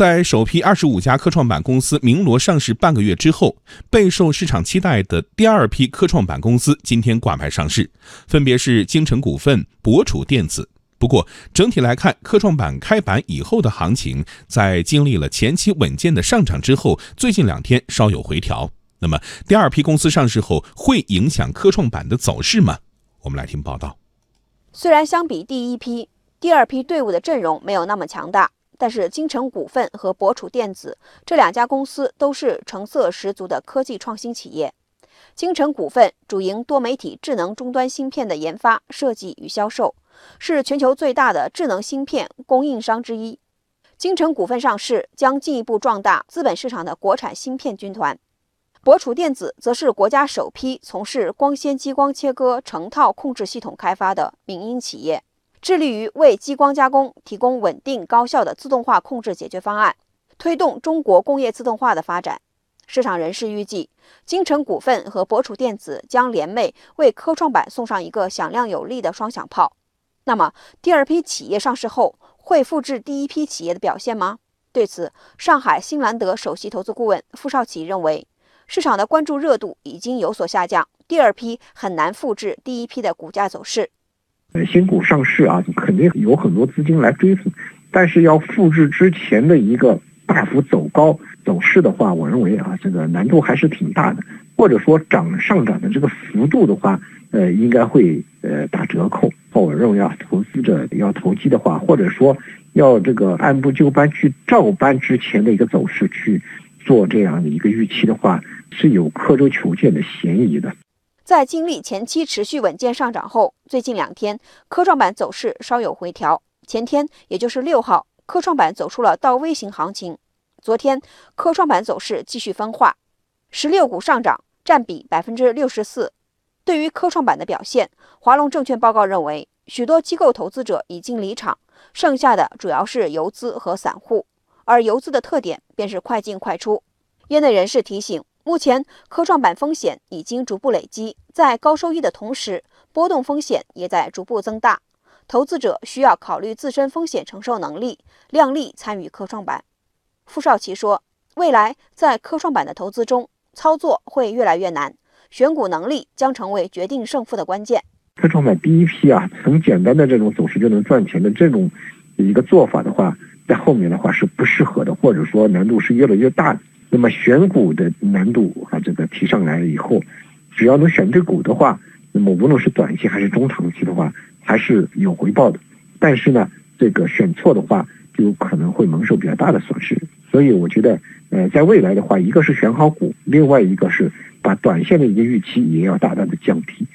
在首批二十五家科创板公司鸣锣上市半个月之后，备受市场期待的第二批科创板公司今天挂牌上市，分别是京城股份、博楚电子。不过，整体来看，科创板开板以后的行情，在经历了前期稳健的上涨之后，最近两天稍有回调。那么，第二批公司上市后，会影响科创板的走势吗？我们来听报道。虽然相比第一批，第二批队伍的阵容没有那么强大。但是，京城股份和博楚电子这两家公司都是成色十足的科技创新企业。京城股份主营多媒体智能终端芯片的研发、设计与销售，是全球最大的智能芯片供应商之一。京城股份上市将进一步壮大资本市场的国产芯片军团。博楚电子则是国家首批从事光纤激光切割成套控制系统开发的民营企业。致力于为激光加工提供稳定高效的自动化控制解决方案，推动中国工业自动化的发展。市场人士预计，京城股份和博楚电子将联袂为科创板送上一个响亮有力的双响炮。那么，第二批企业上市后会复制第一批企业的表现吗？对此，上海新兰德首席投资顾问傅少奇认为，市场的关注热度已经有所下降，第二批很难复制第一批的股价走势。呃，新股上市啊，肯定有很多资金来追捧，但是要复制之前的一个大幅走高走势的话，我认为啊，这个难度还是挺大的，或者说涨上涨的这个幅度的话，呃，应该会呃打折扣。我认为啊，投资者要投机的话，或者说要这个按部就班去照搬之前的一个走势去做这样的一个预期的话，是有刻舟求剑的嫌疑的。在经历前期持续稳健上涨后，最近两天科创板走势稍有回调。前天，也就是六号，科创板走出了倒 V 型行情。昨天，科创板走势继续分化，十六股上涨，占比百分之六十四。对于科创板的表现，华龙证券报告认为，许多机构投资者已经离场，剩下的主要是游资和散户。而游资的特点便是快进快出。业内人士提醒。目前科创板风险已经逐步累积，在高收益的同时，波动风险也在逐步增大。投资者需要考虑自身风险承受能力，量力参与科创板。傅少奇说：“未来在科创板的投资中，操作会越来越难，选股能力将成为决定胜负的关键。”科创板第一批啊，很简单的这种走势就能赚钱的这种一个做法的话，在后面的话是不适合的，或者说难度是越来越大的。那么选股的难度啊，这个提上来了以后，只要能选对股的话，那么无论是短期还是中长期的话，还是有回报的。但是呢，这个选错的话，就可能会蒙受比较大的损失。所以我觉得，呃，在未来的话，一个是选好股，另外一个是把短线的一个预期也要大大的降低。